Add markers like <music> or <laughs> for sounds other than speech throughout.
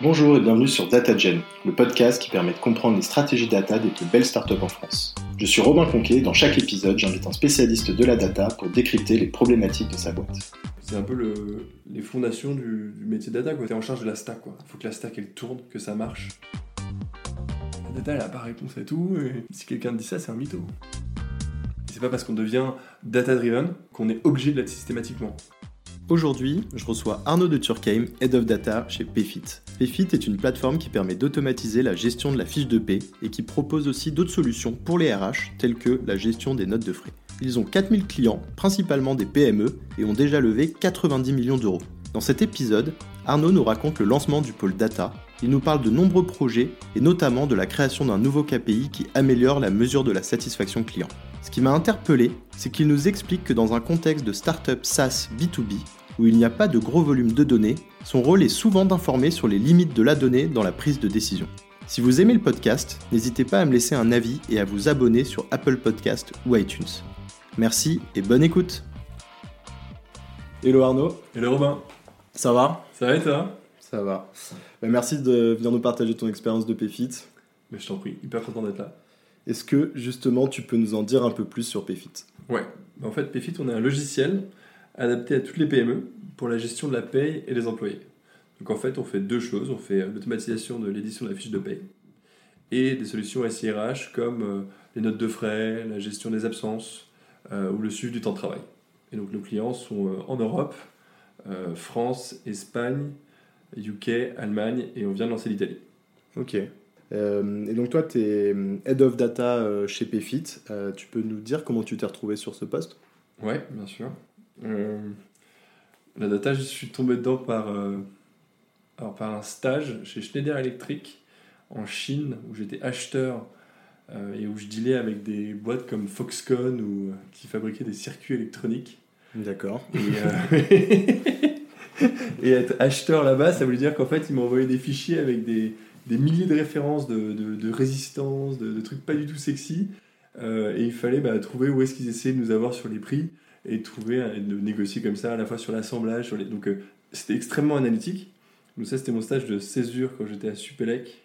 Bonjour et bienvenue sur DataGen, le podcast qui permet de comprendre les stratégies data des plus belles startups en France. Je suis Robin Conquet et dans chaque épisode, j'invite un spécialiste de la data pour décrypter les problématiques de sa boîte. C'est un peu le- les fondations du, du métier data. Tu es en charge de la stack. Il faut que la stack elle tourne, que ça marche. La data, elle n'a pas réponse à tout. Et si quelqu'un dit ça, c'est un mytho. C'est pas parce qu'on devient data-driven qu'on est obligé de l'être systématiquement. Aujourd'hui, je reçois Arnaud de Turkheim, Head of Data chez Payfit. Payfit est une plateforme qui permet d'automatiser la gestion de la fiche de paie et qui propose aussi d'autres solutions pour les RH, telles que la gestion des notes de frais. Ils ont 4000 clients, principalement des PME, et ont déjà levé 90 millions d'euros. Dans cet épisode, Arnaud nous raconte le lancement du pôle data, il nous parle de nombreux projets et notamment de la création d'un nouveau KPI qui améliore la mesure de la satisfaction client. Ce qui m'a interpellé, c'est qu'il nous explique que dans un contexte de startup SaaS B2B, où il n'y a pas de gros volume de données, son rôle est souvent d'informer sur les limites de la donnée dans la prise de décision. Si vous aimez le podcast, n'hésitez pas à me laisser un avis et à vous abonner sur Apple Podcast ou iTunes. Merci et bonne écoute Hello Arnaud, Et le Robin, ça va? Ça va et toi? Ça va. Bah, merci de venir nous partager ton expérience de Payfit. Mais je t'en prie, hyper content d'être là. Est-ce que justement tu peux nous en dire un peu plus sur Payfit Ouais. En fait, Payfit, on est un logiciel adapté à toutes les PME pour la gestion de la paye et des employés. Donc en fait, on fait deux choses. On fait euh, l'automatisation de l'édition de la fiche de paye et des solutions SIRH comme euh, les notes de frais, la gestion des absences euh, ou le suivi du temps de travail. Et donc nos clients sont euh, en Europe, euh, France, Espagne, UK, Allemagne et on vient de lancer l'Italie. Ok. Et donc toi, tu es Head of Data chez. Euh, tu peux nous dire comment tu t'es retrouvé sur ce poste? Ouais, bien sûr. Euh, la data, je suis tombé dedans par, euh, alors par un stage chez Schneider Electric en Chine, où j'étais acheteur euh, et où je dealais avec des boîtes comme Foxconn ou, qui fabriquaient des circuits électroniques. D'accord. Et, euh, <laughs> et être acheteur là-bas, ça voulait dire qu'en fait, ils envoyé des fichiers avec des, des milliers de références de, de, de résistance, de, de trucs pas du tout sexy. Euh, et il fallait bah, trouver où est-ce qu'ils essayaient de nous avoir sur les prix et trouver, euh, de négocier comme ça à la fois sur l'assemblage. Donc euh, c'était extrêmement analytique. Donc ça, c'était mon stage de césure quand j'étais à Supélec.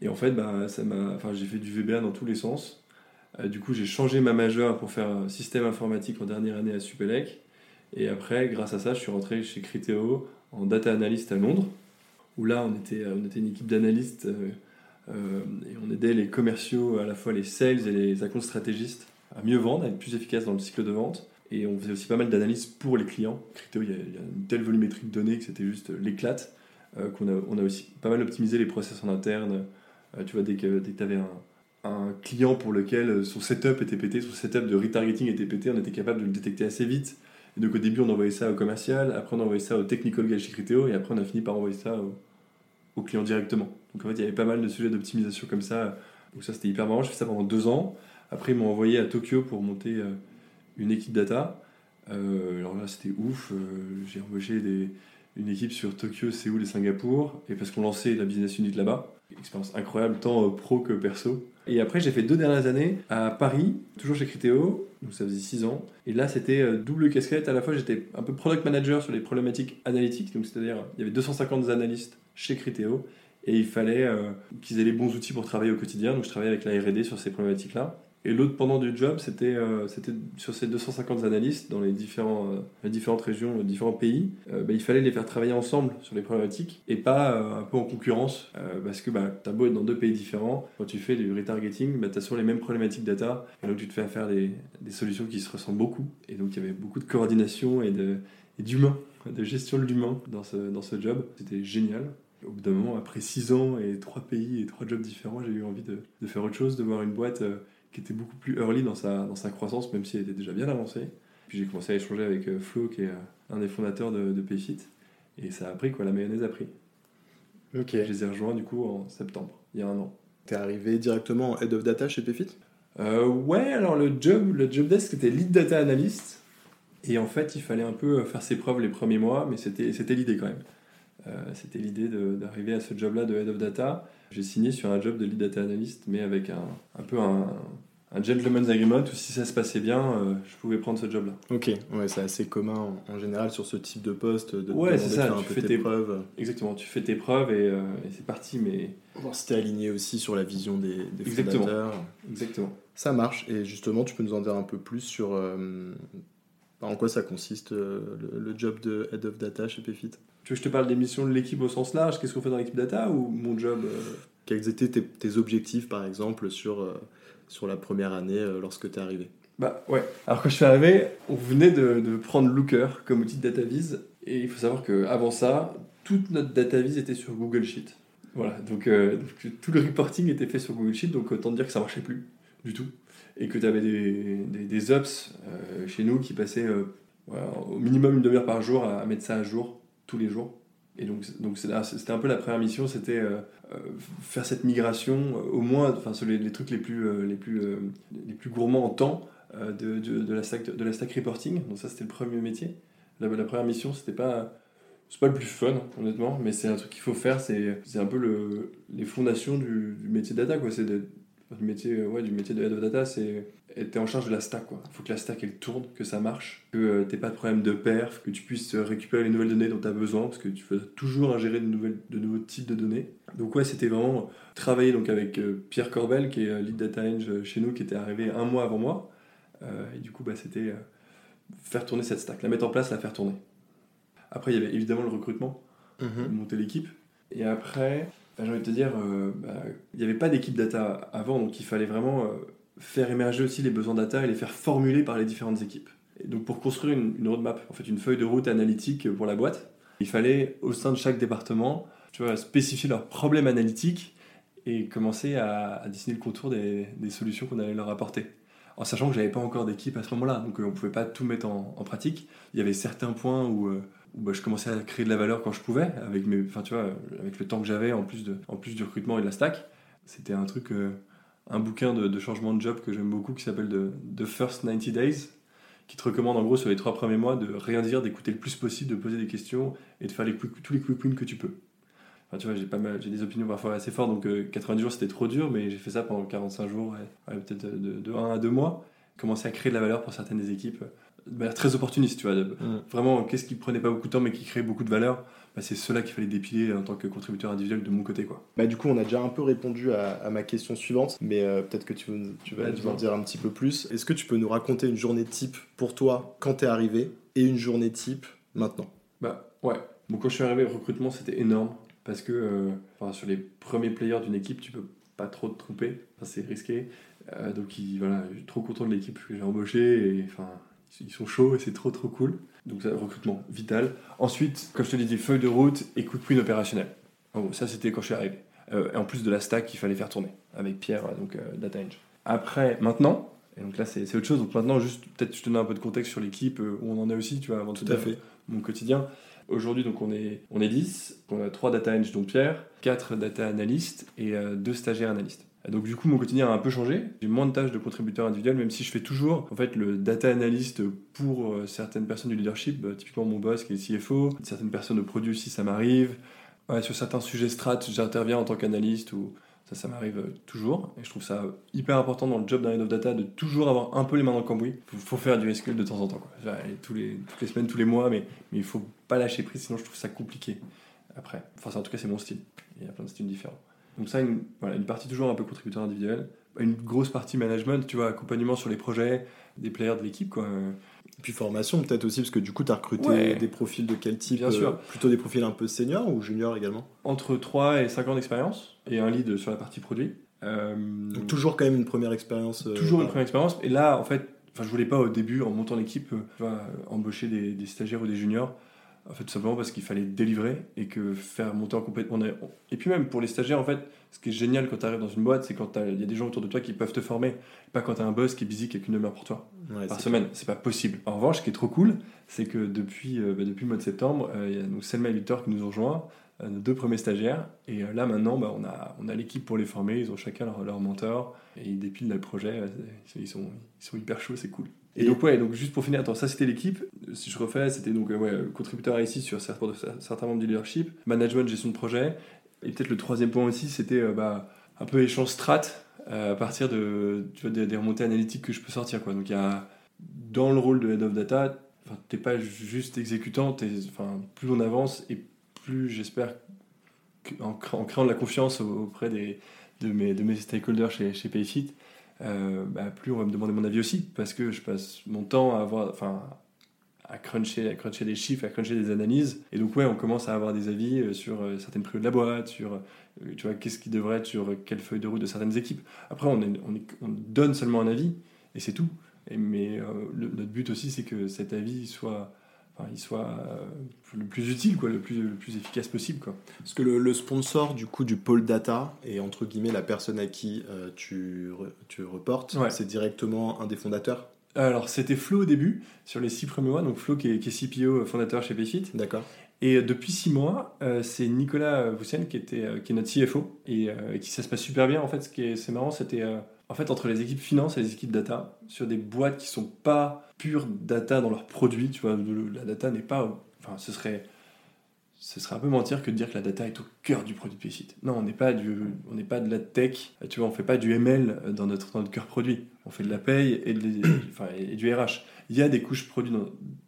Et en fait, bah, ça m'a... Enfin, j'ai fait du VBA dans tous les sens. Euh, du coup, j'ai changé ma majeure pour faire système informatique en dernière année à Supélec. Et après, grâce à ça, je suis rentré chez Criteo en data analyst à Londres, où là, on était, on était une équipe d'analystes euh, euh, et on aidait les commerciaux, à la fois les sales et les account stratégistes, à mieux vendre, à être plus efficaces dans le cycle de vente. Et on faisait aussi pas mal d'analyses pour les clients. Criteo, il y, a, une telle volumétrie de données que c'était juste l'éclate. Euh, qu'on a, on a aussi pas mal optimisé les process en interne. Euh, tu vois, dès que, tu avais un, client pour lequel son setup était pété, son setup de retargeting était pété, on était capable de le détecter assez vite. Et donc au début, on envoyait ça au commercial, après on envoyait ça au technical guy chez Criteo, et après on a fini par envoyer ça au, au client directement. Donc en fait, il y avait pas mal de sujets d'optimisation comme ça. Donc ça, c'était hyper marrant. J'ai fait ça pendant deux ans. Après, ils m'ont envoyé à Tokyo pour monter euh, une équipe data. Euh, alors là, c'était ouf. Euh, J'ai embauché une équipe sur Tokyo, Séoul et Singapour, et parce qu'on lançait la business unit là-bas. Expérience incroyable, tant pro que perso. Et après, j'ai fait deux dernières années à Paris, toujours chez Criteo, donc ça faisait six ans. Et là, c'était double casquette. À la fois, j'étais un peu product manager sur les problématiques analytiques, donc c'est-à-dire, il y avait 250 analystes chez Criteo, et il fallait qu'ils aient les bons outils pour travailler au quotidien. Donc, je travaillais avec la R&D sur ces problématiques-là. Et l'autre pendant du job, c'était euh, sur ces 250 analystes dans les, différents, euh, les différentes régions, les différents pays. euh, bah, il fallait les faire travailler ensemble sur les problématiques et pas euh, un peu en concurrence euh, parce que bah, tu as beau être dans deux pays différents, quand tu fais du retargeting, bah, tu as souvent les mêmes problématiques data et donc tu te fais faire des, des solutions qui se ressemblent beaucoup. Et donc il y avait beaucoup de coordination et d'humain, de gestion de l'humain dans ce, dans ce job. C'était génial. Au bout d'un moment, après 6 ans et 3 pays et 3 jobs différents, j'ai eu envie de, de faire autre chose, de voir une boîte qui était beaucoup plus early dans sa, dans sa croissance, même si elle était déjà bien avancée. Puis j'ai commencé à échanger avec euh, Flo, qui est euh, un des fondateurs de, de Payfit, et ça a pris, quoi, la mayonnaise a pris. Ok. Je les ai rejoints du coup en septembre, il y a un an. T'es arrivé directement en Head of Data chez Payfit? Euh, ouais, alors le job, le job desk c'était lead data analyst, et en fait il fallait un peu faire ses preuves les premiers mois, mais c'était c'était l'idée quand même. Euh, c'était l'idée d'arriver à ce job-là de head of data. J'ai signé sur un job de lead data analyst, mais avec un, un peu un, un gentleman's agreement où si ça se passait bien, euh, je pouvais prendre ce job-là. Ok, ouais, c'est assez commun en, en général sur ce type de poste de Ouais, c'est de ça, faire tu fais tes tes- preuves. Exactement, tu fais tes preuves et, euh, et c'est parti, mais Voir si t'es aligné aussi sur la vision des, des Exactement. fondateurs. exactement. Ça marche, et justement, tu peux nous en dire un peu plus sur euh, en quoi ça consiste le, le job de Head of Data chez Payfit? Tu veux que je te parle des missions de l'équipe au sens large, qu'est-ce qu'on fait dans l'équipe data ou mon job euh, Quels étaient tes, tes objectifs, par exemple, sur, euh, sur la première année euh, lorsque t'es arrivé? Bah ouais. Alors quand je suis arrivé, on venait de, de prendre Looker comme outil de data vise et il faut savoir qu'avant ça, toute notre data vise était sur Google Sheet. Voilà, donc, donc, tout le reporting était fait sur Google Sheet, donc autant dire que ça marchait plus du tout. Et que tu avais des, des, des ops chez nous qui passaient voilà, au minimum une demi-heure par jour à, à mettre ça à jour tous les jours. Et donc donc c'était un peu la première mission, c'était euh, euh, faire cette migration euh, au moins, enfin sur les, les trucs les plus, les, plus, les plus gourmands en temps de, de, la stack, de la stack reporting. Donc ça, c'était le premier métier. La, première mission, c'était pas... C'est pas le plus fun, honnêtement, mais c'est un truc qu'il faut faire. C'est un peu le, les fondations du, métier data, quoi. C'est du métier, euh, ouais, du métier de head of data, c'est être en charge de la stack. Il faut que la stack elle tourne, que ça marche, que euh, t'aies pas de problème de perf, que tu puisses euh, récupérer les nouvelles données dont tu as besoin, parce que tu veux toujours ingérer de, nouvelles, de nouveaux types de données. Donc ouais, c'était vraiment travailler donc avec euh, Pierre Corbel, qui est lead data eng chez nous, qui était arrivé un mois avant moi. Euh, et du coup, bah, c'était faire tourner cette stack, la mettre en place, la faire tourner. Après, il y avait évidemment le recrutement, monter l'équipe. Et après, bah, j'ai envie de te dire, euh, bah, il n'y avait pas d'équipe data avant, donc il fallait vraiment euh, faire émerger aussi les besoins data et les faire formuler par les différentes équipes. Et donc pour construire une, une roadmap, en fait une feuille de route analytique pour la boîte, il fallait au sein de chaque département, tu vois, spécifier leurs problèmes analytiques et commencer à, dessiner le contour des, solutions qu'on allait leur apporter. En sachant que j'avais pas encore d'équipe à ce moment-là, donc euh, on pouvait pas tout mettre en, pratique. Il y avait certains points où, où, bah, je commençais à créer de la valeur quand je pouvais, avec mes, enfin tu vois, avec le temps que j'avais en plus en plus du recrutement et de la stack. C'était un truc, euh, un bouquin de, changement de job que j'aime beaucoup qui s'appelle The, First 90 Days, qui te recommande en gros sur les trois premiers mois de rien dire, d'écouter le plus possible, de poser des questions et de faire tous les quick wins que tu peux. Enfin, tu vois, j'ai pas mal, j'ai des opinions parfois assez fortes, donc euh, 90 jours c'était trop dur, mais j'ai fait ça pendant 45 jours, peut-être de, de 1 à 2 mois, commencer à créer de la valeur pour certaines des équipes, euh, de manière très opportuniste, tu vois. de- Mm. Vraiment, qu'est-ce qui prenait pas beaucoup de temps mais qui créait beaucoup de valeur bah, C'est cela qu'il fallait dépiler en tant que contributeur individuel de mon côté, quoi. Bah, du coup, on a déjà un peu répondu à, à ma question suivante, mais euh, peut-être que tu, veux- tu vas nous en dire un petit peu plus. Est-ce que tu peux nous raconter une journée type pour toi quand t'es arrivé et une journée type maintenant? Bah ouais. Bon, quand je suis arrivé, le recrutement c'était énorme parce que euh, enfin, sur les premiers players d'une équipe, tu peux pas trop te tromper, Enfin, c'est risqué. Euh, donc il- voilà, je suis trop content de l'équipe que j'ai embauchée et enfin ils sont chauds et c'est trop trop cool. Donc ça, recrutement vital. Ensuite, comme je te l'ai dit, feuille de route et coup de win opérationnel. En gros, ça c'était quand je suis arrivé. Euh, et en plus de la stack qu'il fallait faire tourner avec Pierre, euh, donc euh, Data Eng. Après, maintenant, et donc là c'est autre chose. Donc maintenant, juste peut-être je te donne un peu de contexte sur l'équipe euh, où on en est aussi, tu vois, avant Tout à fait. mon quotidien. Aujourd'hui, donc on est, on est 10, on a 3 data eng dont Pierre, 4 data analystes et 2 stagiaires analystes. Donc du coup, mon quotidien a un peu changé. J'ai moins de tâches de contributeur individuel, même si je fais toujours en fait le data analyst pour euh, certaines personnes du leadership, bah, typiquement mon boss qui est CFO, certaines personnes au produit aussi, ça m'arrive. Sur certains sujets strat, j'interviens en tant qu'analyste ou ça, ça m'arrive euh, toujours. Et je trouve ça hyper important dans le job d'un head of data de toujours avoir un peu les mains dans le cambouis. Faut, faut faire du SQL de temps en temps, toutes les semaines, tous les mois, mais, mais il faut pas lâcher prise, sinon je trouve ça compliqué après. Enfin, en tout cas, c'est mon style. Il y a plein de styles différents. Donc ça, une, voilà, une partie toujours un peu contributeur individuel. Une grosse partie management, tu vois, accompagnement sur les projets, des players de l'équipe, quoi. Et puis formation peut-être aussi, parce que du coup, tu as recruté Ouais. des profils de quel type Bien euh, sûr. Plutôt des profils un peu seniors ou juniors également? Entre 3 et 5 ans d'expérience et un lead sur la partie produit. Euh, Donc toujours quand même une première expérience. euh, Toujours une première expérience. Et là, en fait, je voulais pas au début, en montant l'équipe, embaucher des, des stagiaires ou des juniors. En fait, tout simplement parce qu'il fallait délivrer et que faire monter en compétence. Et puis même pour les stagiaires, en fait, ce qui est génial quand tu arrives dans une boîte, c'est quand il y a des gens autour de toi qui peuvent te former. Pas quand tu as un boss qui est busy qui a qu'une demi-heure pour toi ouais, par semaine. C'est pas possible. En revanche, ce qui est trop cool, c'est que depuis, euh, bah, depuis le mois de septembre, euh, il y a donc Selma et Victor qui nous ont rejoints, euh, nos deux premiers stagiaires. Et là, maintenant, bah, on a, on a l'équipe pour les former. Ils ont chacun leur, leur mentor et ils dépilent le projet. Ils sont, ils sont hyper chauds, c'est cool. Et, donc, ouais, donc juste pour finir, attends, ça c'était l'équipe. Si je refais, c'était donc euh, euh, contributeur ici sur certains, membres du leadership, management, gestion de projet. Et peut-être le troisième point aussi, c'était euh, bah, un peu échange strat à partir de, tu vois, des, remontées analytiques que je peux sortir. Quoi. Donc il y a, dans le rôle de Head of Data, tu n'es pas juste exécutant, enfin, plus on avance et plus j'espère, en, en, créant de la confiance auprès des, de, mes, de mes stakeholders chez, chez Payfit, euh, bah, plus on va me demander mon avis aussi, parce que je passe mon temps à avoir, enfin, à cruncher, à cruncher des chiffres, à cruncher des analyses. Et donc, ouais, on commence à avoir des avis euh, sur euh, certaines priorités de la boîte, sur, tu vois, qu'est-ce qui devrait être sur quelle feuille de route de certaines équipes. Après, on, donne seulement un avis, et c'est tout. Mais notre but aussi, c'est que cet avis soit il soit euh, le plus utile, quoi, le, plus, le plus efficace possible. Quoi. Parce que le, sponsor du coup du pôle data et entre guillemets la personne à qui euh, tu, tu reportes, c'est directement un des fondateurs? Alors, c'était Flo au début, sur les six premiers mois. Donc, Flo qui est, qui est CPO, fondateur chez Payfit. D'accord. Et euh, depuis six mois, c'est Nicolas Voussen qui, était, qui est notre CFO et, qui ça se passe super bien. En fait, ce qui est, c'est marrant, c'était en fait entre les équipes finance et les équipes data sur des boîtes qui sont pas pure data dans leurs produits. Tu vois, la data n'est pas. Enfin, ce serait, ce serait un peu mentir que de dire que la data est au cœur du produit Payfit. Non, on n'est pas, pas de la tech. Tu vois, on fait pas du ML dans notre, dans notre cœur produit. On fait de la paye de, <coughs> et du RH. Il y a des couches produits,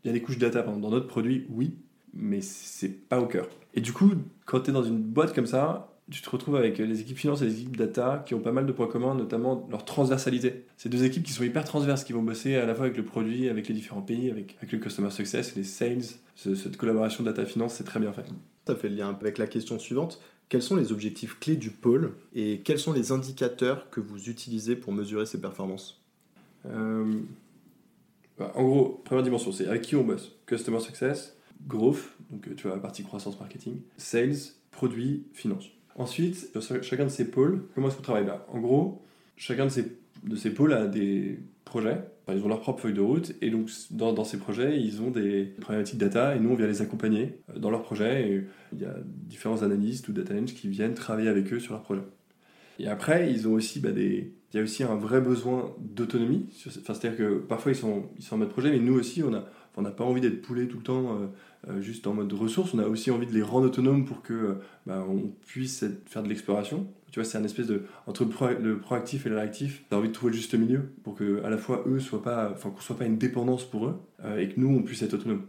il y a des couches data dans notre produit, oui, mais c'est pas au cœur. Et du coup, quand tu es dans une boîte comme ça, tu te retrouves avec les équipes finance et les équipes data qui ont pas mal de points communs, notamment leur transversalité. C'est deux équipes qui sont hyper transverses, qui vont bosser à la fois avec le produit, avec les différents pays, avec, avec le customer success, les sales. cette collaboration data-finance, c'est très bien fait. Ça fait le lien avec la question suivante. Quels sont les objectifs clés du pôle et quels sont les indicateurs que vous utilisez pour mesurer ses performances? Euh, bah, En gros, première dimension, c'est avec qui on bosse Customer success, growth, donc tu vois la partie croissance marketing, sales, produit, finance. Ensuite, chacun de ces pôles, comment est-ce qu'on travaille là En gros, chacun de ces, de ces pôles a des projets. ils ont leur propre feuille de route et donc dans, dans, ces projets, ils ont des problématiques data et nous, on vient les accompagner euh, dans leurs projets. Et il y a différents analystes ou data engineers qui viennent travailler avec eux sur leurs projets. Et après, ils ont aussi bah, des... Il y a aussi un vrai besoin d'autonomie. C'est-à-dire que parfois, ils sont, ils sont en mode projet, mais nous aussi, on a on n'a pas envie d'être poulé tout le temps euh, euh, juste en mode ressources. On a aussi envie de les rendre autonomes pour que euh, bah, on puisse faire de l'exploration. Tu vois, c'est un espèce de entre le proactif et le réactif. T'as envie de trouver le juste milieu pour que à la fois eux soient pas, enfin qu'on soit pas une dépendance pour eux et que nous on puisse être autonome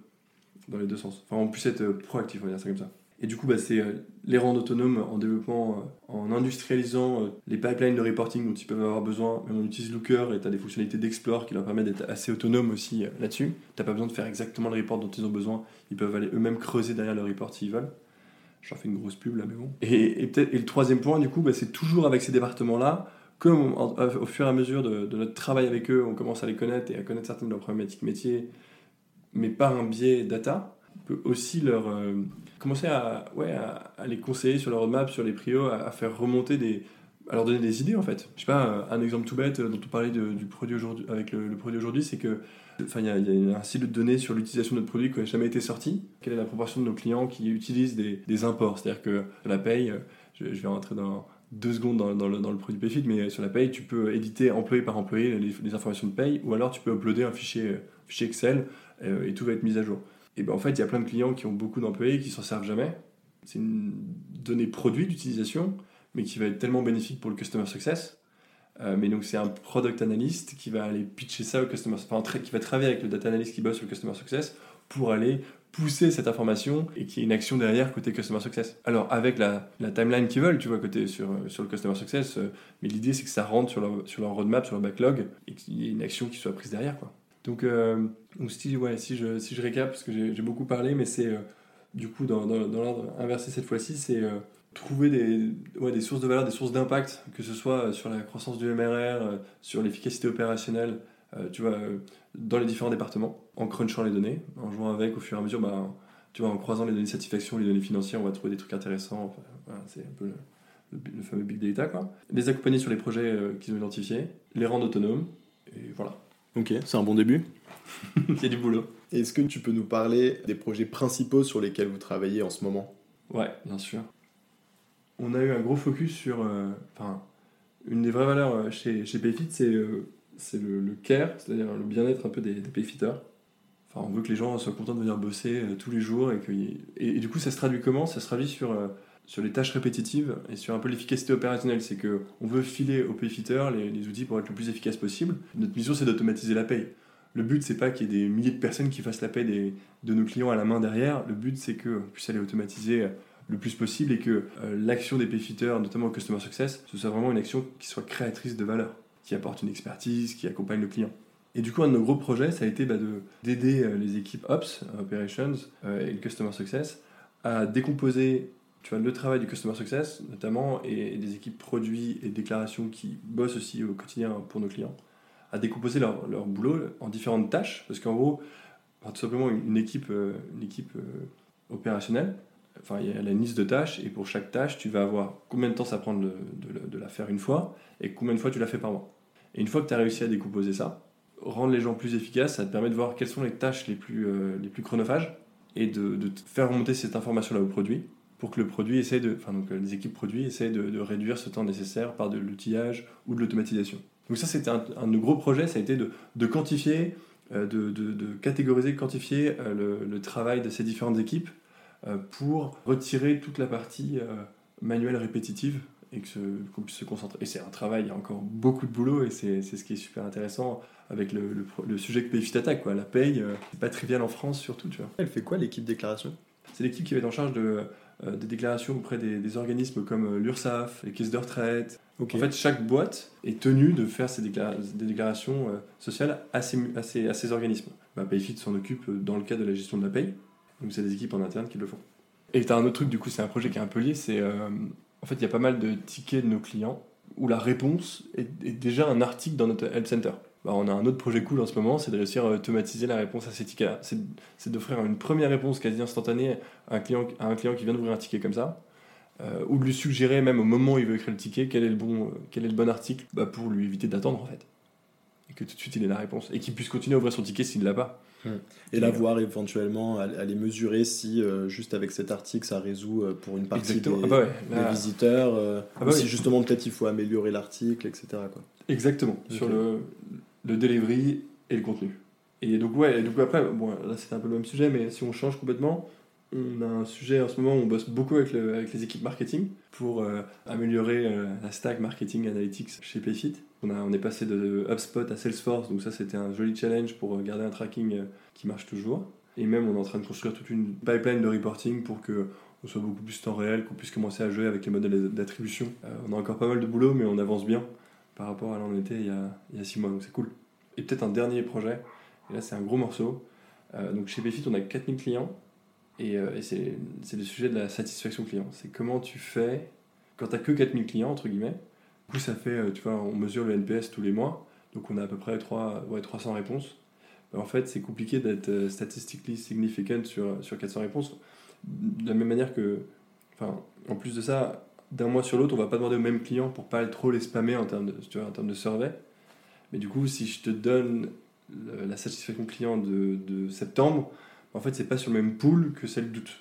dans les deux sens. Enfin, on puisse être proactif, on va dire ça comme ça. Et du coup, bah, c'est euh, les rendre autonomes en développant, euh, en industrialisant euh, les pipelines de reporting dont ils peuvent avoir besoin. Même on utilise Looker et tu as des fonctionnalités d'Explore qui leur permettent d'être assez autonomes aussi là-dessus. Tu n'as pas besoin de faire exactement le report dont ils ont besoin. Ils peuvent aller eux-mêmes creuser derrière le report s'ils veulent. J'en fais une grosse pub là, mais bon. Et, le troisième point, du coup, bah, c'est toujours avec ces départements-là, comme au fur et à mesure de, de, notre travail avec eux, on commence à les connaître et à connaître certaines de leurs problématiques métiers, mais par un biais data, peut aussi leur commencer à, ouais, à, les conseiller sur leur roadmap, sur les prios, à, faire remonter des. à leur donner des idées en fait. Je sais pas, un exemple tout bête dont on parlait du produit avec le, produit aujourd'hui, c'est que. Enfin, il y, a un site de données sur l'utilisation de notre produit qui n'a jamais été sorti. Quelle est la proportion de nos clients qui utilisent des, imports? C'est-à-dire que la paye, je, vais rentrer dans deux secondes dans, dans, le, dans le, produit Payfit, mais sur la paye, tu peux éditer employé par employé les, informations de paye, ou alors tu peux uploader un fichier, fichier Excel euh, et tout va être mis à jour. Et ben en fait, il y a plein de clients qui ont beaucoup d'employés qui s'en servent jamais. C'est une donnée produit d'utilisation, mais qui va être tellement bénéfique pour le customer success. Euh, mais donc c'est un product analyst qui va aller pitcher ça au customer, enfin qui va travailler avec le data analyst qui bosse sur le customer success pour aller pousser cette information et qu'il y ait une action derrière côté customer success. Alors avec la, timeline qu'ils veulent, tu vois, côté sur, sur le customer success, euh, mais l'idée c'est que ça rentre sur leur, sur leur roadmap, sur leur backlog et qu'il y ait une action qui soit prise derrière. Quoi. Donc, euh, si, je, récap, parce que j'ai beaucoup parlé, mais c'est euh, du coup dans, l'ordre inversé cette fois-ci, c'est euh, trouver des, des sources de valeur, des sources d'impact, que ce soit sur la croissance du MRR, sur l'efficacité opérationnelle, tu vois, dans les différents départements, en crunchant les données, en jouant avec au fur et à mesure, bah, tu vois, en croisant les données de satisfaction, les données financières, on va trouver des trucs intéressants. voilà, c'est un peu le, le, fameux big data, quoi. Les accompagner sur les projets qu'ils ont identifiés, les rendre autonomes, et voilà. Ok, c'est un bon début. <laughs> C'est du boulot. Est-ce que tu peux nous parler des projets principaux sur lesquels vous travaillez en ce moment? Ouais, bien sûr. On a eu un gros focus sur. Euh, enfin, une des vraies valeurs euh, chez, chez Payfit, c'est euh, c'est le, le, care, c'est-à-dire le bien-être un peu des, des Payfitters. Enfin, on veut que les gens soient contents de venir bosser tous les jours et, que, et, du coup, ça se traduit comment? Ça se traduit sur sur les tâches répétitives et sur un peu l'efficacité opérationnelle. C'est que on veut filer aux payfitters les, les outils pour être le plus efficace possible. Notre mission, c'est d'automatiser la paye. Le but, c'est pas qu'il y ait des milliers de personnes qui fassent la paie des, de nos clients à la main derrière. Le but, c'est qu'on puisse aller automatiser le plus possible et que euh, l'action des payfitters, notamment au Customer Success, ce soit vraiment une action qui soit créatrice de valeur, qui apporte une expertise, qui accompagne le client. Et du coup, un de nos gros projets, ça a été bah, d'aider euh, les équipes Ops, Operations euh, et le Customer Success à décomposer tu vois, le travail du Customer Success, notamment, et, des équipes produits et déclarations qui bossent aussi au quotidien pour nos clients, à décomposer leur, leur boulot en différentes tâches, parce qu'en gros, tout simplement, une équipe, une équipe opérationnelle, enfin, il y a la liste de tâches, et pour chaque tâche, tu vas avoir combien de temps ça prend de, de, la faire une fois, et combien de fois tu la fais par mois. Et une fois que tu as réussi à décomposer ça, rendre les gens plus efficaces, ça te permet de voir quelles sont les tâches les plus, euh, les plus chronophages, et de, de faire remonter cette information-là au produit, pour que le produit essaie de, enfin donc les équipes produits essaient de, réduire ce temps nécessaire par de l'outillage ou de l'automatisation. Donc ça c'était un, un, de nos gros projets, ça a été de, quantifier, euh, de, catégoriser, quantifier euh, le, le, travail de ces différentes équipes euh, pour retirer toute la partie euh, manuelle répétitive et qu'on puisse se concentrer. Et c'est un travail, il y a encore beaucoup de boulot et c'est ce qui est super intéressant avec le, le, sujet que Payfit attaque. Quoi. La paye, euh, c'est pas trivial en France surtout. Tu vois. Elle fait quoi l'équipe déclaration? C'est l'équipe qui va être en charge de, des déclarations auprès des, organismes comme l'URSSAF, les caisses de retraite. En fait, chaque boîte est tenue de faire des déclarations sociales à ces, organismes. Bah, Payfit s'en occupe dans le cadre de la gestion de la paye. Donc c'est des équipes en interne qui le font. Et tu as un autre truc, du coup, c'est un projet qui est un peu lié, c'est euh, en fait, il y a pas mal de tickets de nos clients où la réponse est, déjà un article dans notre help center. Bah, on a un autre projet cool en ce moment, c'est de réussir à automatiser la réponse à ces tickets-là. C'est d'offrir une première réponse quasi instantanée à un client, à un client qui vient d'ouvrir un ticket comme ça, euh, ou de lui suggérer même au moment où il veut écrire le ticket quel est le bon, quel est le bon article bah, pour lui éviter d'attendre en fait. Et que tout de suite il ait la réponse. Et qu'il puisse continuer à ouvrir son ticket s'il ne l'a pas. Et là, voir éventuellement, aller mesurer si euh, juste avec cet article, ça résout euh, pour une partie des, ah bah visiteurs, euh, ah bah ou si justement peut-être il faut améliorer l'article, etc. Quoi. Exactement, sur le, le delivery et le contenu. Et donc, ouais, et donc après, bon, là c'est un peu le même sujet, mais si on change complètement, on a un sujet en ce moment où on bosse beaucoup avec, avec les équipes marketing pour améliorer la stack marketing analytics chez Payfit. On, a, on est passé de HubSpot à Salesforce, donc ça c'était un joli challenge pour garder un tracking euh, qui marche toujours. Et même on est en train de construire toute une pipeline de reporting pour que on soit beaucoup plus temps réel, qu'on puisse commencer à jouer avec les modèles d'attribution. Euh, on a encore pas mal de boulot, mais on avance bien par rapport à là où on était il y a, il y a six mois, donc c'est cool. Et peut-être un dernier projet, et là c'est un gros morceau. Euh, donc chez Bfit, on a 4000 clients, et, et c'est le sujet de la satisfaction client. C'est comment tu fais, quand tu n'as que 4000 clients, entre guillemets, du coup, ça fait, euh, tu vois, on mesure le NPS tous les mois, donc on a à peu près 3, ouais, 300 réponses. En fait, c'est compliqué d'être euh, statistiquement significant sur, sur 400 réponses. De la même manière que, enfin, en plus de ça, d'un mois sur l'autre, on va pas demander aux mêmes clients pour pas trop les spammer en termes de, tu vois, en termes de survey. Mais du coup, si je te donne la satisfaction client de, de septembre, en fait, c'est pas sur le même pool que celle d'août.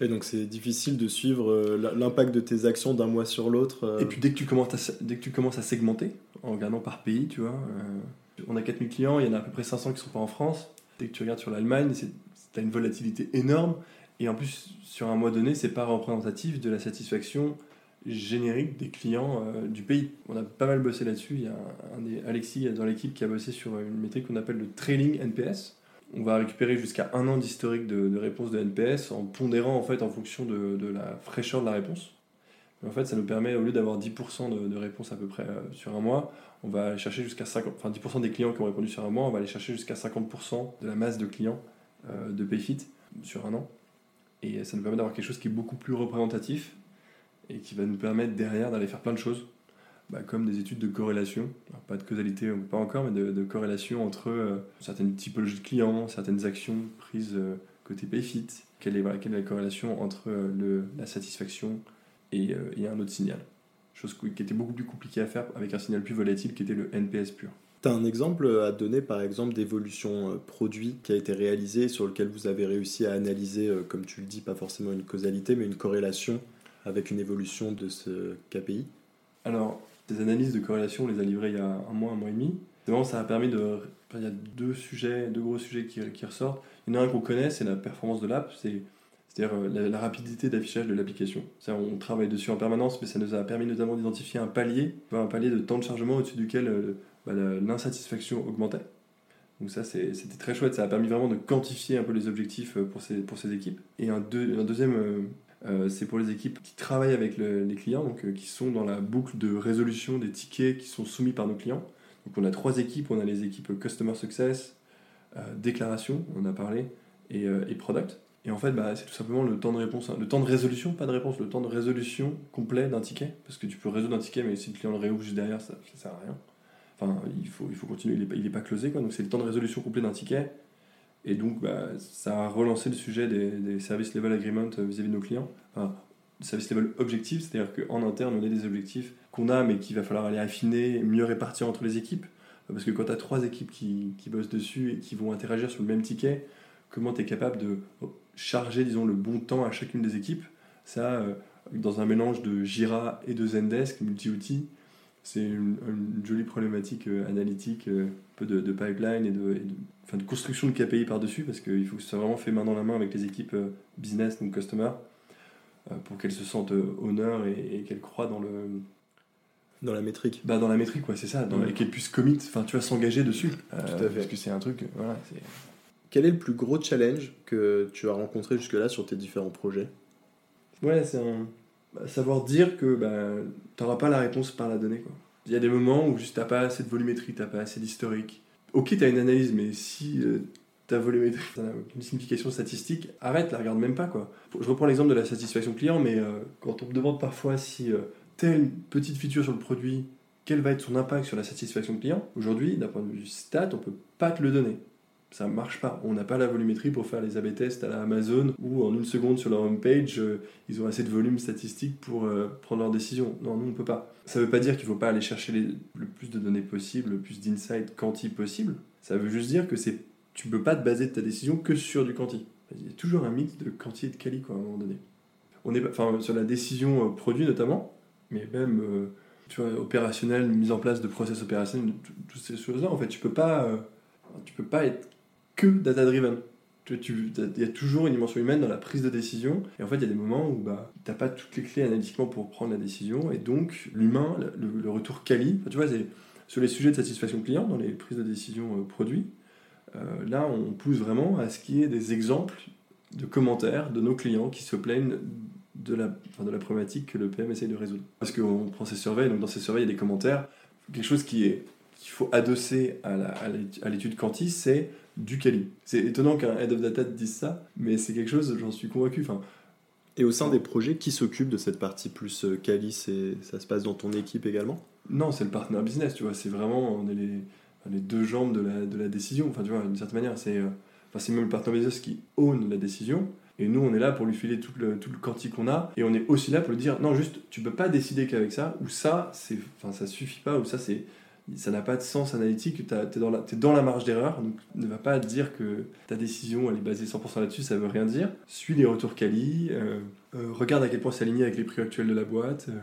Et donc c'est difficile de suivre euh, l'impact de tes actions d'un mois sur l'autre. Euh. Et puis dès que, tu commences à, dès que tu commences à segmenter, en regardant par pays, tu vois, euh, on a 4000 clients, il y en a à peu près 500 qui ne sont pas en France. Dès que tu regardes sur l'Allemagne, tu as une volatilité énorme. Et en plus, sur un mois donné, c'est pas représentatif de la satisfaction générique des clients du pays. On a pas mal bossé là-dessus. Il y a un, des, Alexis dans l'équipe qui a bossé sur une métrique qu'on appelle le trailing NPS on va récupérer jusqu'à un an d'historique de, de, réponse de NPS en pondérant en fait en fonction de, la fraîcheur de la réponse. en fait, ça nous permet, au lieu d'avoir 10% de, de réponses à peu près euh, sur un mois, on va aller chercher jusqu'à 50%, enfin 10% des clients qui ont répondu sur un mois, on va aller chercher jusqu'à 50% de la masse de clients euh, de Payfit sur un an. Et ça nous permet d'avoir quelque chose qui est beaucoup plus représentatif et qui va nous permettre derrière d'aller faire plein de choses bah, comme des études de corrélation, pas de causalité, pas encore, mais de, corrélation entre euh, certaines typologies de clients, certaines actions prises euh, côté Payfit, quelle est, la corrélation entre euh, la satisfaction et, un autre signal. Chose qui était beaucoup plus compliquée à faire avec un signal plus volatile qui était le NPS pur. Tu as un exemple à donner, par exemple, d'évolution produit qui a été réalisée, sur lequel vous avez réussi à analyser, comme tu le dis, pas forcément une causalité, mais une corrélation avec une évolution de ce KPI Alors, des analyses de corrélation, on les a livrées il y a un mois, un mois et demi. Vraiment, ça a permis de. Il y a deux sujets, deux gros sujets qui, ressortent. Il y en a un qu'on connaît, c'est la performance de l'app. C'est c'est-à-dire euh, la, rapidité d'affichage de l'application. On travaille dessus en permanence, mais ça nous a permis notamment d'identifier un palier, un palier de temps de chargement au-dessus duquel euh, bah, l'insatisfaction augmentait. Donc ça, c'était très chouette, ça a permis vraiment de quantifier un peu les objectifs pour ces, pour ces équipes. Et un, deuxième, c'est pour les équipes qui travaillent avec les clients, donc qui sont dans la boucle de résolution des tickets qui sont soumis par nos clients. Donc on a trois équipes, on a les équipes Customer Success, Déclaration, on a parlé, et, et Product. Et en fait, bah, c'est tout simplement le temps de réponse, le temps de résolution, pas de réponse, le temps de résolution complet d'un ticket. Parce que tu peux résoudre un ticket, mais si le client le réouvre juste derrière, ça ne sert à rien. Enfin, il faut, il faut continuer, il n'est pas, closé. Quoi. Donc c'est le temps de résolution complet d'un ticket. Et donc, bah, ça a relancé le sujet des, des service level agreement vis-à-vis de nos clients. Enfin, service level objectif, c'est-à-dire qu'en interne, on a des objectifs qu'on a, mais qu'il va falloir aller affiner, mieux répartir entre les équipes. Parce que quand tu as trois équipes qui, qui bossent dessus et qui vont interagir sur le même ticket, comment tu es capable de charger disons, le bon temps à chacune des équipes? Ça, euh, dans un mélange de Jira et de Zendesk, multi-outils, c'est une, jolie problématique euh, analytique, euh, un peu de, pipeline et, de, enfin, de, construction de KPI par-dessus, parce qu'il faut que ce soit vraiment fait main dans la main avec les équipes business, donc customer, pour qu'elles se sentent honneur et, qu'elles croient dans le... Dans la métrique. Bah, dans la métrique, quoi, c'est ça, dans, et qu'elles puissent commit, enfin, tu vas s'engager dessus. Tout à fait. Parce que c'est un truc, voilà, quel est le plus gros challenge que tu as rencontré jusque-là sur tes différents projets? Ouais, c'est un... Savoir dire que tu n'auras pas la réponse par la donnée. Il y a des moments où juste n'as pas assez de volumétrie, tu n'as pas assez d'historique. Ok, tu as une analyse, mais si euh, ta volumétrie n'a une signification statistique, arrête, la regarde même pas. Quoi. Je reprends l'exemple de la satisfaction client, mais euh, quand on me demande parfois si euh, telle petite feature sur le produit, quel va être son impact sur la satisfaction client, aujourd'hui, d'un point de vue stat, on peut pas te le donner ça marche pas. On n'a pas la volumétrie pour faire les A-B tests à la Amazon où en une seconde sur leur homepage, euh, ils ont assez de volume statistique pour euh, prendre leurs décisions. Non, nous on peut pas. Ça veut pas dire qu'il faut pas aller chercher le plus de données possible, le plus d'insights quanti possible. Ça veut juste dire que c'est tu peux pas te baser de ta décision que sur du quanti. Il y a toujours un mix de quanti et de quali quoi, à un moment donné. On est enfin sur la décision euh, produit notamment, mais même tu vois opérationnel, mise en place de process opérationnels, toutes ces choses-là. En fait, tu peux tu peux pas être que data-driven. Il y a toujours une dimension humaine dans la prise de décision. Et en fait, il y a des moments où bah, tu n'as pas toutes les clés analytiquement pour prendre la décision. Et donc, l'humain, le, retour quali, tu vois, sur les sujets de satisfaction client, dans les prises de décision euh, produits, euh, là, on pousse vraiment à ce qu'il y ait des exemples de commentaires de nos clients qui se plaignent de la, de la problématique que le PM essaye de résoudre. Parce qu'on prend ces surveilles, donc dans ces surveilles, il y a des commentaires. Quelque chose qui est qu'il faut adosser à l'étude quanti, c'est du quali. C'est étonnant qu'un head of data dise ça, mais c'est quelque chose, j'en suis convaincu. Enfin, et au sein des projets, qui s'occupe de cette partie plus euh, quali Ça se passe dans ton équipe également? Non, c'est le partenaire business, tu vois. C'est vraiment, on est les, les, deux jambes de la, de la décision. Enfin, tu vois, d'une certaine manière, c'est euh, enfin, même le partenaire business qui own la décision. Et nous, on est là pour lui filer tout le, tout le quanti qu'on a. Et on est aussi là pour lui dire, non, juste, tu peux pas décider qu'avec ça, ou ça, c'est, enfin, ça suffit pas, ou ça, c'est ça n'a pas de sens analytique, tu es, dans la, dans la marge d'erreur, donc ne va pas dire que ta décision elle est basée 100% là-dessus, ça veut rien dire. Suis les retours quali, euh, euh, regarde à quel point c'est aligné avec les prix actuels de la boîte. Euh,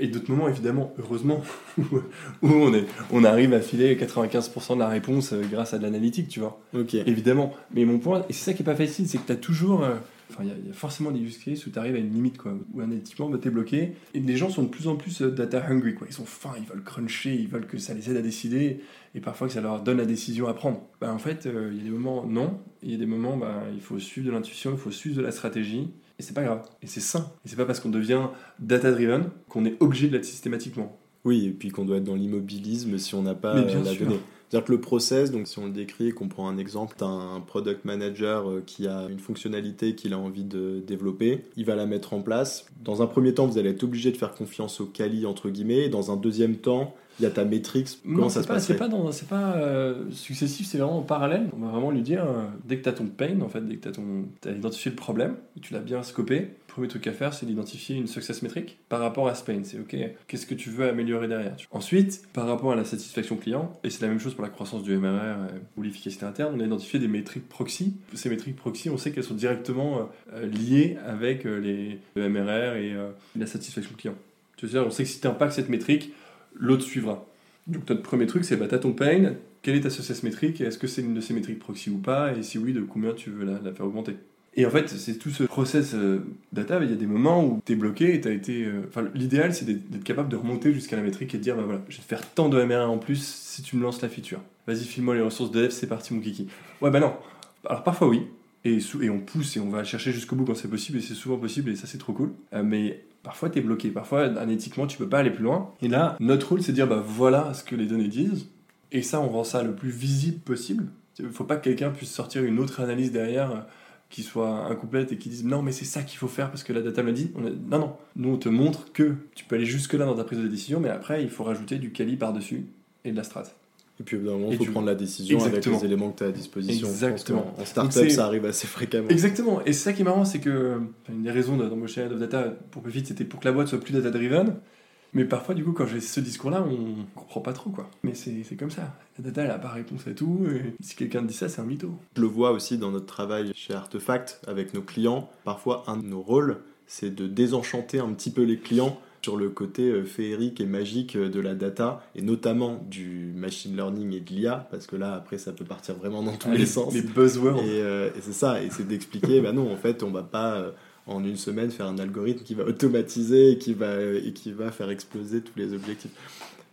et d'autres moments, évidemment, heureusement, <laughs> où on, est, on arrive à filer 95% de la réponse grâce à de l'analytique, tu vois. Ok. Évidemment. Mais mon point, et c'est ça qui est pas facile, c'est que tu as toujours Enfin, il y, a forcément des use cases où tu arrives à une limite, quoi, où analytiquement, bah, t'es bloqué. Et les gens sont de plus en plus euh, data hungry, quoi. Ils sont fins, ils veulent cruncher, ils veulent que ça les aide à décider, et parfois que ça leur donne la décision à prendre. Bah, en fait, euh, il y a des moments, non. Il y a des moments, bah, il faut suivre de l'intuition, il faut suivre de la stratégie. Et c'est pas grave. Et c'est sain. Et c'est pas parce qu'on devient data driven qu'on est obligé de l'être systématiquement. Oui, et puis qu'on doit être dans l'immobilisme si on n'a pas la donnée. C'est-à-dire que le process, donc si on le décrit et qu'on prend un exemple d'un product manager euh, qui a une fonctionnalité qu'il a envie de développer, il va la mettre en place. Dans un premier temps, vous allez être obligé de faire confiance au quali, entre guillemets. Dans un deuxième temps, il y a ta métrique. Comment ça se passe C'est pas, dans, c'est pas euh, successif, c'est vraiment en parallèle. On va vraiment lui dire, euh, dès que tu as ton pain, en fait, dès que tu as, as, identifié le problème, et tu l'as bien scopé, le premier truc à faire, c'est d'identifier une success métrique par rapport à ce pain. C'est OK, qu'est-ce que tu veux améliorer derrière Ensuite, par rapport à la satisfaction client, et c'est la même chose pour la croissance du MRR euh, ou l'efficacité interne, on a identifié des métriques proxy. Ces métriques proxy, on sait qu'elles sont directement liées avec les, le MRR et la satisfaction client. Tu veux dire, on sait que si tu impactes cette métrique, l'autre suivra. Donc notre premier truc, c'est bah, tu ton pain, quelle est ta success métrique, est-ce que c'est une de ces métriques proxy ou pas, et si oui, de combien tu veux la, faire augmenter? Et en fait, c'est tout ce process euh, data, il y a des moments où tu es bloqué et tu as été. euh, Enfin, l'idéal, c'est d'être capable de remonter jusqu'à la métrique et de dire bah voilà, je vais te faire tant de MR1 en plus si tu me lances la feature. Vas-y, file-moi les ressources de dev, c'est parti, mon kiki. Ouais, bah non. Alors, parfois, oui. Et, et on pousse et on va chercher jusqu'au bout quand c'est possible et c'est souvent possible et ça, c'est trop cool. Euh, mais parfois, tu es bloqué. Parfois, analytiquement, tu peux pas aller plus loin. Et là, notre rôle, c'est de dire bah voilà ce que les données disent. Et ça, on rend ça le plus visible possible. Il faut pas que quelqu'un puisse sortir une autre analyse derrière qui soit incomplète et qui dise non mais c'est ça qu'il faut faire parce que la data me dit. On a- Non non, nous on te montre que tu peux aller jusque là dans ta prise de décision, mais après il faut rajouter du quali par dessus et de la strat. Et puis au bout d'un moment, il faut tu- prendre la décision Exactement. avec les éléments que tu as à disposition. Exactement. En startup, ça arrive assez fréquemment. Exactement. Et c'est ça qui est marrant, c'est que une des raisons d'embaucher Head of Data pour Pefit, c'était pour que la boîte soit plus data driven. Mais parfois, du coup, quand j'ai ce discours-là, on comprend pas trop quoi. Mais c'est comme ça. La data, elle a pas réponse à tout. Et si quelqu'un dit ça, c'est un mytho. Je le vois aussi dans notre travail chez Artefact avec nos clients. Parfois, un de nos rôles, c'est de désenchanter un petit peu les clients sur le côté euh, féerique et magique euh, de la data, et notamment du machine learning et de l'IA, parce que là, après, ça peut partir vraiment dans tous Ah, les sens. Les buzzwords. Et, euh, et c'est ça, et c'est d'expliquer, bah non, en fait, on va pas en une semaine faire un algorithme qui va automatiser et qui va, et qui va faire exploser tous les objectifs.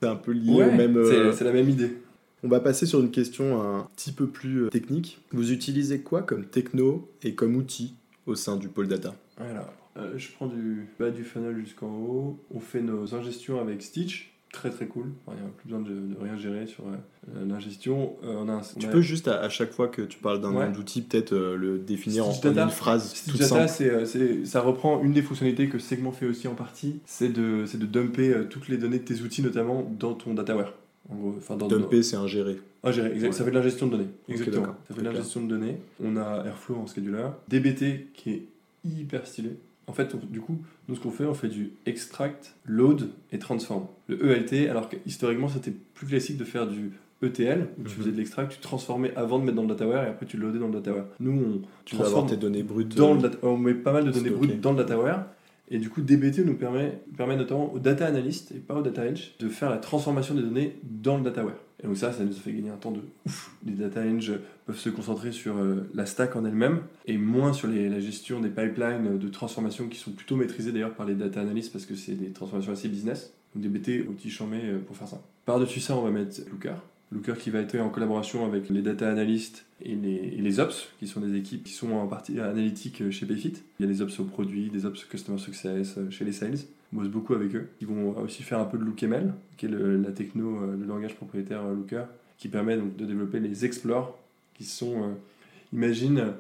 C'est un peu lié Ouais, au même. euh, c'est- c'est la même idée. on va passer sur une question un petit peu plus euh, technique. Vous utilisez quoi comme techno et comme outil au sein du pôle data? Alors, euh, je prends du bas du funnel jusqu'en haut. On fait nos ingestions avec Stitch. Très très cool. Enfin, Il n'y a plus besoin de, de rien gérer sur euh, l'ingestion. Euh, on a un- Tu a- peux juste à, à chaque fois que tu parles d'un Ouais. d'outil, peut-être euh, le définir en, en une phrase toute Data, simple. c'est, euh, c'est- ça reprend une des fonctionnalités que Segment fait aussi en partie, c'est de, c'est de dumper toutes les données de tes outils, notamment dans ton dataware. En gros, enfin dans Dumper, c'est ingérer. Ah, exact, ça fait de la gestion de données. Exactement. ça fait de la gestion de données. On a Airflow en scheduler. DBT qui est hyper stylé. En fait, du coup, nous ce qu'on fait, on fait du extract, load et transform. Le ELT, alors que historiquement c'était plus classique de faire du ETL, où tu Mhm. faisais de l'extract, tu transformais avant de mettre dans le dataware et après tu le loadais dans le dataware. Nous, on Tu transforme tes données brutes. dans euh, le data- on met pas mal de données brutes dans le dataware. Et du coup, DBT nous permet, notamment aux data analysts et pas aux data edge de faire la transformation des données dans le dataware. Et donc ça, ça nous fait gagner un temps de ouf. Les data edge peuvent se concentrer sur euh, la stack en elle-même et moins sur la gestion des pipelines de transformation qui sont plutôt maîtrisés d'ailleurs par les data analysts parce que c'est des transformations assez business. Donc DBT, outil chambé euh, pour faire ça. Par-dessus ça, on va mettre Looker. Looker qui va être en collaboration avec les data analysts et les, ops, qui sont des équipes qui sont en partie analytiques euh, chez Payfit. Il y a des ops au produit, des ops customer success euh, chez les sales. On bosse beaucoup avec eux. Ils vont aussi faire un peu de LookML, qui est la techno, euh, le langage propriétaire Looker, qui permet donc de développer les explores, qui sont, imagine,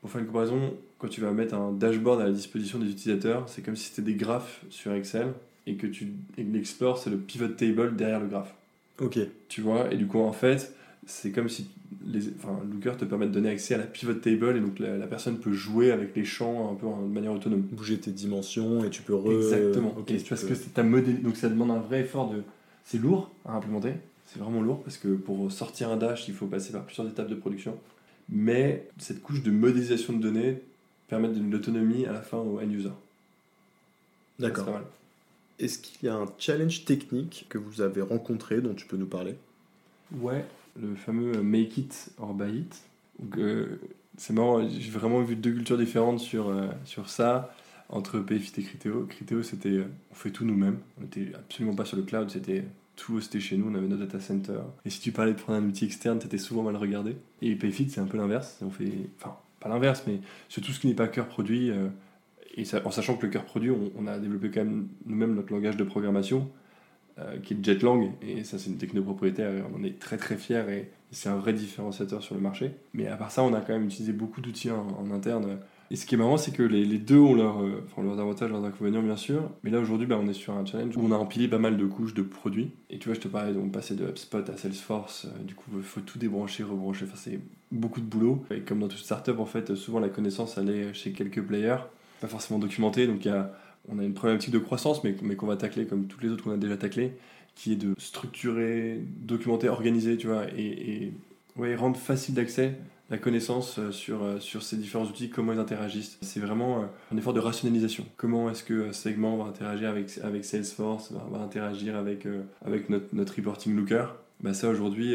pour faire une comparaison, quand tu vas mettre un dashboard à la disposition des utilisateurs, c'est comme si c'était des graphes sur Excel et que tu et que l'explore c'est le pivot table derrière le graphe. Ok. Tu vois, et du coup, en fait, c'est comme si les, enfin, Looker te permet de donner accès à la pivot table et donc la, la personne peut jouer avec les champs un peu de manière autonome. Bouger tes dimensions et tu peux re... Exactement. Ok, parce peux- que c'est ta modèle, donc ça demande un vrai effort de. C'est lourd à implémenter. C'est vraiment lourd parce que pour sortir un dash, il faut passer par plusieurs étapes de production. Mais cette couche de modélisation de données permet de l'autonomie à la fin au end user. C'est D'accord. Est-ce qu'il y a un challenge technique que vous avez rencontré dont tu peux nous parler? Ouais, le fameux make it or buy it. Euh, c'est marrant, j'ai vraiment vu deux cultures différentes sur, euh, sur ça, entre Payfit et Criteo. Criteo, c'était euh, on fait tout nous-mêmes. On n'était absolument pas sur le cloud, c'était tout hosté chez nous, on avait nos data centers. Et si tu parlais de prendre un outil externe, t'étais souvent mal regardé. Et Payfit, c'est un peu l'inverse. On fait, enfin, pas l'inverse, mais sur tout ce qui n'est pas cœur produit. Et en sachant que le cœur produit, on, a développé quand même nous-mêmes notre langage de programmation euh, qui est Jetlang, et ça c'est une techno propriétaire, et on en est très très fiers, et c'est un vrai différenciateur sur le marché. Mais à part ça, on a quand même utilisé beaucoup d'outils en, interne. Et ce qui est marrant, c'est que les, deux ont euh, leurs avantages, leurs inconvénients bien sûr, mais là aujourd'hui, bah, on est sur un challenge où on a empilé pas mal de couches de produits. Et tu vois, je te parlais, on passait de HubSpot à Salesforce, euh, du coup, il faut tout débrancher, rebrancher, enfin c'est beaucoup de boulot. Et comme dans toute startup, en fait, souvent la connaissance, elle est chez quelques players, pas forcément documentée, donc y a on a une problématique de croissance, mais, mais qu'on va tacler comme toutes les autres qu'on a déjà taclées, qui est de structurer, documenter, organiser, tu vois, et, ouais, rendre facile d'accès la connaissance euh, sur, euh, sur ces différents outils, comment ils interagissent. C'est vraiment euh, un effort de rationalisation. Comment est-ce que Segment va interagir avec, avec Salesforce, va, interagir avec, avec notre, reporting looker? Bah ça aujourd'hui,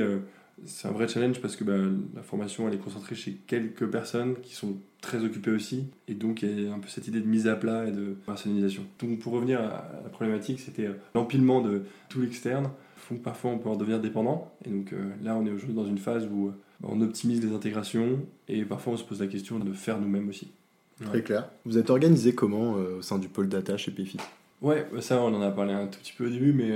c'est un vrai challenge parce que bah, la formation elle est concentrée chez quelques personnes qui sont très occupées aussi et donc il y a un peu cette idée de mise à plat et de personnalisation. Donc pour revenir à la problématique, c'était euh, l'empilement de tout l'externe font que parfois on peut en devenir dépendant et donc euh, là on est aujourd'hui dans une phase où euh, on optimise les intégrations et parfois on se pose la question de faire nous-mêmes aussi. Très clair. Vous êtes organisé comment au sein du pôle data chez PFIT Ouais, bah, ça on en a parlé un tout petit peu au début mais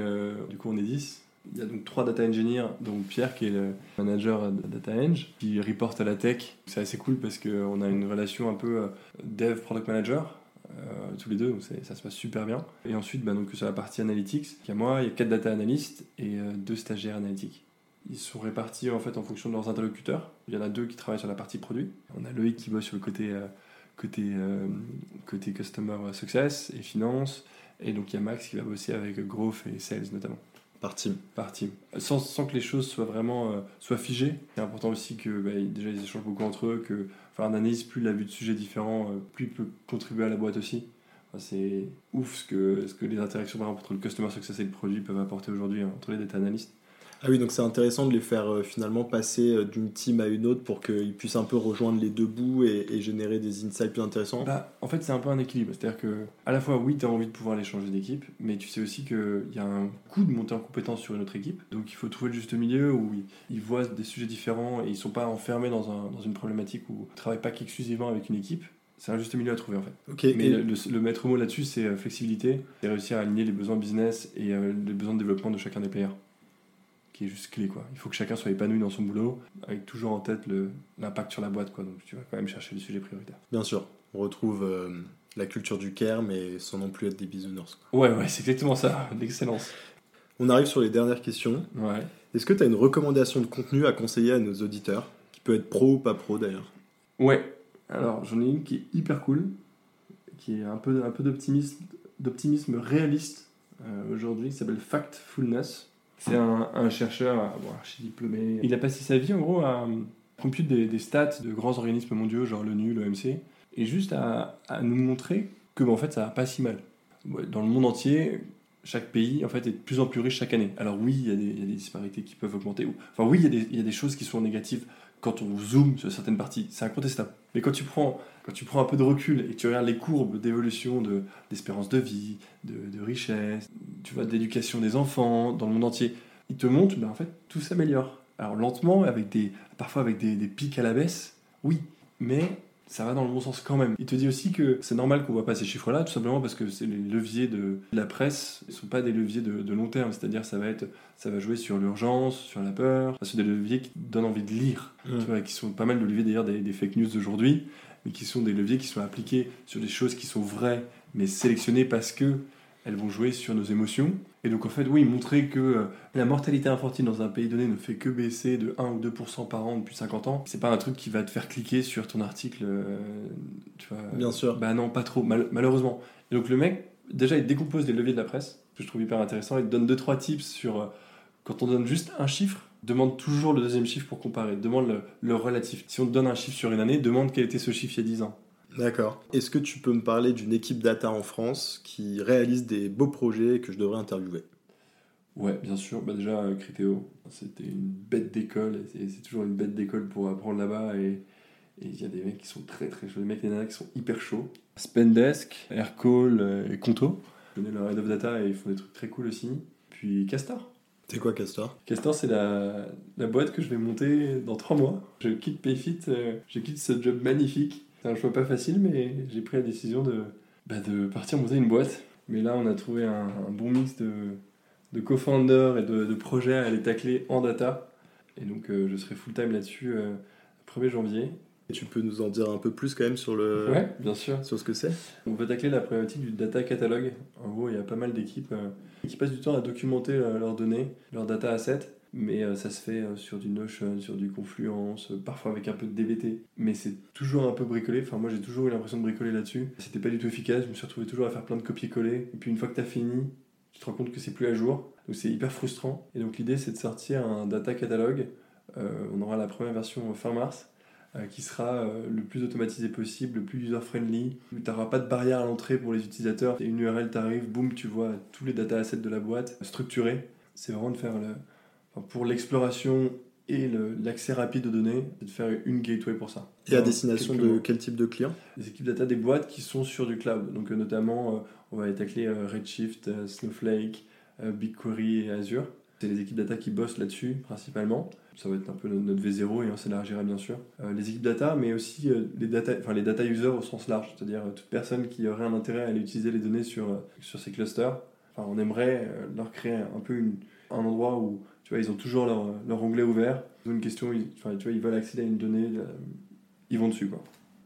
du coup on est 10 il y a donc trois data engineers, donc Pierre qui est le manager de Data Eng, qui reporte à la tech. C'est assez cool parce qu'on a une relation un peu euh, dev product manager. Euh, tous les deux, donc ça se passe super bien. Et ensuite, bah, donc, sur la partie analytics, il y a moi, il y a quatre data analystes et euh, deux stagiaires analytiques. Ils sont répartis en fait en fonction de leurs interlocuteurs. Il y en a deux qui travaillent sur la partie produit. On a Loïc qui bosse sur le côté, côté, côté customer success et finance. Et donc il y a Max qui va bosser avec growth et sales notamment. Par team. Par team. Sans, sans, que les choses soient vraiment euh, soient figées. C'est important aussi que bah, déjà ils échangent beaucoup entre eux, que enfin, un analyse, plus il a vu de sujets différents, euh, plus il peut contribuer à la boîte aussi. c'est ouf ce que, ce que les interactions par exemple, entre le customer success et le produit peuvent apporter aujourd'hui hein, entre les data analystes. Ah oui, donc c'est intéressant de les faire euh, finalement passer euh, d'une team à une autre pour qu'ils puissent un peu rejoindre les deux bouts et, générer des insights plus intéressants. Bah, en fait, c'est un peu un équilibre. C'est-à-dire que, à la fois, oui, tu as envie de pouvoir les changer d'équipe, mais tu sais aussi qu'il y a un coût de monter en compétence sur une autre équipe. Donc il faut trouver le juste milieu où ils, voient des sujets différents et ils sont pas enfermés dans, un, dans une problématique où ils ne travaillent pas qu'exclusivement avec une équipe. C'est un juste milieu à trouver en fait. Mais le, le, maître mot là-dessus, c'est euh, flexibilité et réussir à aligner les besoins business et les besoins de développement de chacun des players qui est juste clé. Quoi. Il faut que chacun soit épanoui dans son boulot, avec toujours en tête l'impact sur la boîte. Quoi. Donc tu vas quand même chercher le sujet prioritaire. Bien sûr, on retrouve euh, la culture du care, mais sans non plus être des bisounours. Ouais, ouais, c'est exactement ça, <laughs> l'excellence. On arrive sur les dernières questions. Ouais. Est-ce que tu as une recommandation de contenu à conseiller à nos auditeurs, qui peut être pro ou pas pro d'ailleurs? Ouais, alors j'en ai une qui est hyper cool, qui est un peu, un peu d'optimisme réaliste euh, aujourd'hui, qui s'appelle Factfulness. C'est un, chercheur bon, archi-diplômé. Il a passé sa vie en gros à computer des, stats de grands organismes mondiaux, genre l'ONU, l'OMC, et juste à, nous montrer que en fait ça va pas si mal. Dans le monde entier, chaque pays en fait est de plus en plus riche chaque année. Alors oui, il y, a des disparités qui peuvent augmenter. Enfin oui, il y, a des choses qui sont négatives quand on zoome sur certaines parties. C'est incontestable. Mais quand tu prends quand tu prends un peu de recul et que tu regardes les courbes d'évolution de, d'espérance de vie, de, richesse, tu vois, d'éducation des enfants dans le monde entier, ils te montrent, ben en fait, tout s'améliore. Alors lentement, avec des, parfois avec des, des pics à la baisse, oui, mais ça va dans le bon sens quand même. Il te dit aussi que c'est normal qu'on voit pas ces chiffres-là, tout simplement parce que c'est les leviers de la presse ne sont pas des leviers de, long terme, c'est-à-dire ça va être, ça va jouer sur l'urgence, sur la peur, c'est des leviers qui donnent envie de lire, mmh. tu vois, qui sont pas mal de leviers d'ailleurs des, des fake news d'aujourd'hui, mais qui sont des leviers qui sont appliqués sur des choses qui sont vraies, mais sélectionnées parce que elles vont jouer sur nos émotions. Et donc en fait, oui, montrer que euh, la mortalité infantile dans un pays donné ne fait que baisser de 1 ou 2% par an depuis 50 ans, c'est pas un truc qui va te faire cliquer sur ton article, euh, tu vois. Bien sûr. Bah non, pas trop, malheureusement. Et donc le mec, déjà, il décompose les leviers de la presse, que je trouve hyper intéressant, il te donne 2-3 tips sur euh, quand on donne juste un chiffre, demande toujours le deuxième chiffre pour comparer. Demande le, relatif. Si on te donne un chiffre sur une année, demande quel était ce chiffre il y a 10 ans. D'accord. Est-ce que tu peux me parler d'une équipe data en France qui réalise des beaux projets que je devrais interviewer? Ouais, bien sûr. Bah déjà, euh, Critéo, c'était une bête d'école. C'est toujours une bête d'école pour apprendre là-bas. Et il y a des mecs qui sont très très chauds. Des mecs et des nanas qui sont hyper chauds. Spendesk, Aircall euh, et Conto. Je connais leur head of data et ils font des trucs très cool aussi. Puis Castor. C'est quoi Castor? Castor, c'est la, la, boîte que je vais monter dans trois mois. Je quitte Payfit, euh, je quitte ce job magnifique. C'est un choix pas facile, mais j'ai pris la décision de, bah, de partir monter une boîte. Mais là, on a trouvé un, bon mix de, de co-founders et de, de, projets à aller tacler en data. Et donc, euh, je serai full-time là-dessus euh, le 1er janvier. Et tu peux nous en dire un peu plus quand même sur le ouais, bien sûr. sur ce que c'est? On va tacler la problématique du data catalogue. En gros, il y a pas mal d'équipes euh, qui passent du temps à documenter euh, leurs données, leurs data assets, mais euh, ça se fait sur du Notion, sur du Confluence, parfois avec un peu de DBT. Mais c'est toujours un peu bricolé. Enfin, moi, j'ai toujours eu l'impression de bricoler là-dessus. C'était pas du tout efficace. Je me suis retrouvé toujours à faire plein de copier-coller. Et puis une fois que tu as fini, tu te rends compte que c'est plus à jour. Donc c'est hyper frustrant. Et donc l'idée, c'est de sortir un data catalogue. on aura la première version fin mars euh, qui sera euh, le plus automatisé possible, le plus user-friendly, tu n'auras pas de barrière à l'entrée pour les utilisateurs. Une URL t'arrive, boum, tu vois tous les data assets de la boîte structurés. C'est vraiment de faire le... pour l'exploration et l'accès rapide aux données, c'est de faire une gateway pour ça. Et à destination de quel type de clients? Les équipes data des boîtes qui sont sur du cloud. Donc euh, notamment, euh, on va étacler euh, Redshift, Snowflake, BigQuery et Azure. C'est les équipes data qui bossent là-dessus principalement. Ça va être un peu notre V0 et on s'élargira bien sûr. les équipes data, mais aussi les, data, enfin, les data users au sens large, c'est-à-dire toute personne qui aurait un intérêt à aller utiliser les données sur, sur ces clusters. Enfin, on aimerait leur créer un peu une, un endroit où tu vois, ils ont toujours leur, leur onglet ouvert. Ils ont une question, ils, enfin, tu vois, ils veulent accéder à une donnée, euh, ils vont dessus. Quoi.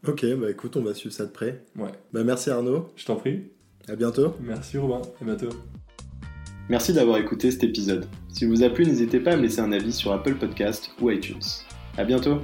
Ok, bah écoute, on va suivre ça de près. Ouais. Bah merci Arnaud. Je t'en prie. À bientôt. Merci Robin, à bientôt. Merci d'avoir écouté cet épisode. Si vous a plu, n'hésitez pas à me laisser un avis sur Apple Podcast ou iTunes. À bientôt.